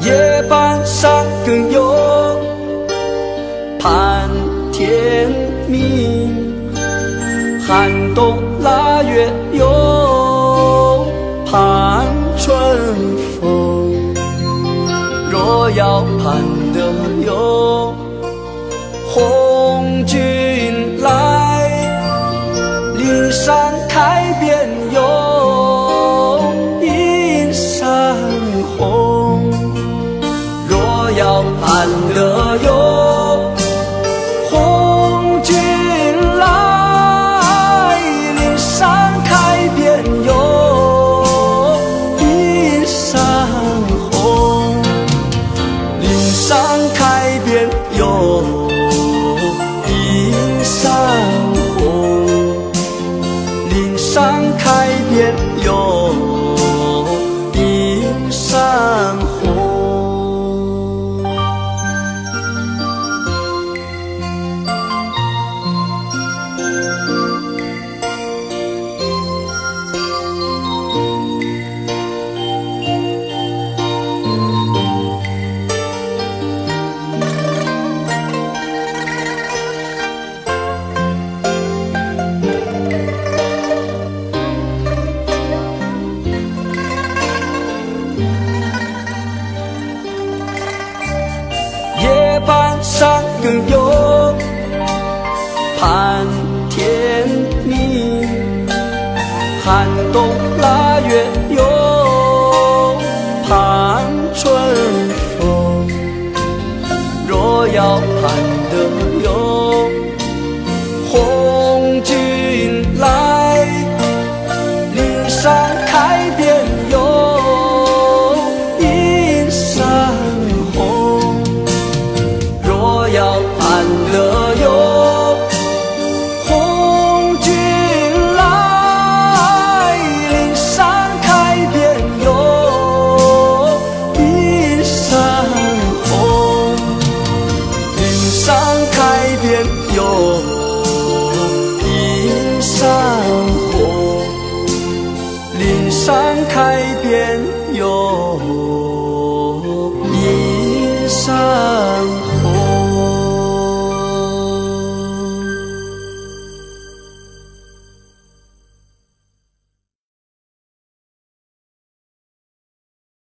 夜半三更哟盼天明寒冬腊月哟盼春风。若要盼得哟红军来岭上开遍哟岭上半三更有，盼天明。寒冬腊月有，盼春风。若要盼得有， 여